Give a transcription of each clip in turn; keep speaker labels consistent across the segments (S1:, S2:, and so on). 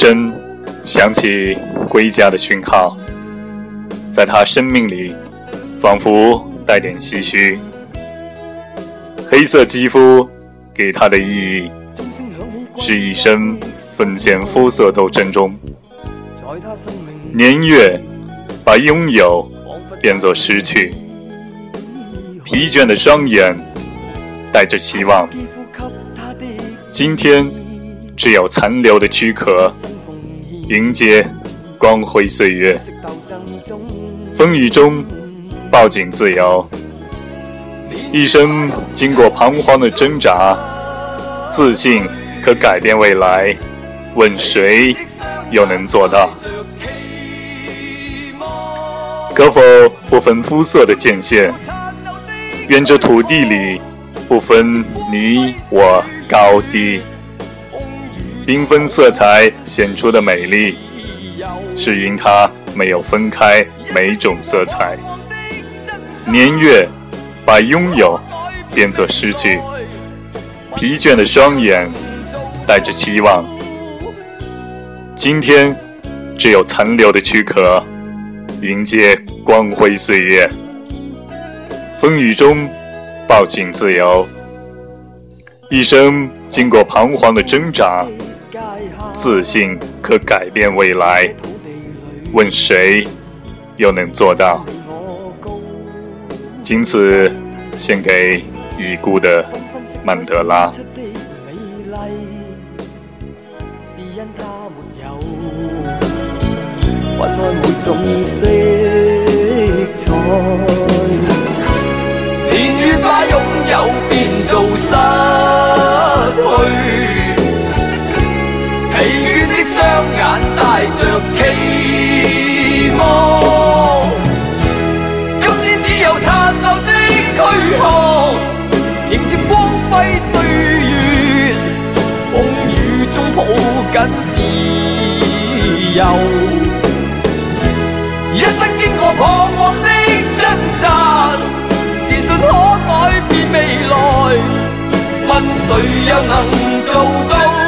S1: 声响起归家的讯号，在他生命里仿佛带点唏嘘。黑色肌肤给他的意义，是一生奉献肤色斗争中，年月把拥有变作失去，疲倦的双眼带着期望。今天。只有残留的躯壳，迎接光辉岁月。风雨中抱紧自由，一生经过彷徨的挣扎，自信可改变未来。问谁又能做到？可否不分肤色的界限？愿这土地里不分你我高低。缤纷色彩显出的美丽，是因它没有分开每种色彩。年月把拥有变作失去，疲倦的双眼带着期望。今天只有残留的躯壳，迎接光辉岁月。风雨中抱紧自由，一生经过彷徨的挣扎。自信可改变未来，问谁又能做到？仅此献给已故的曼德拉。双迎接光辉岁月，风雨中抱紧自由。一生经过彷徨的挣扎，自信可改变未来，问谁又能做到？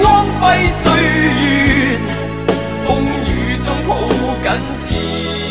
S1: 光辉岁月，风雨中抱紧自。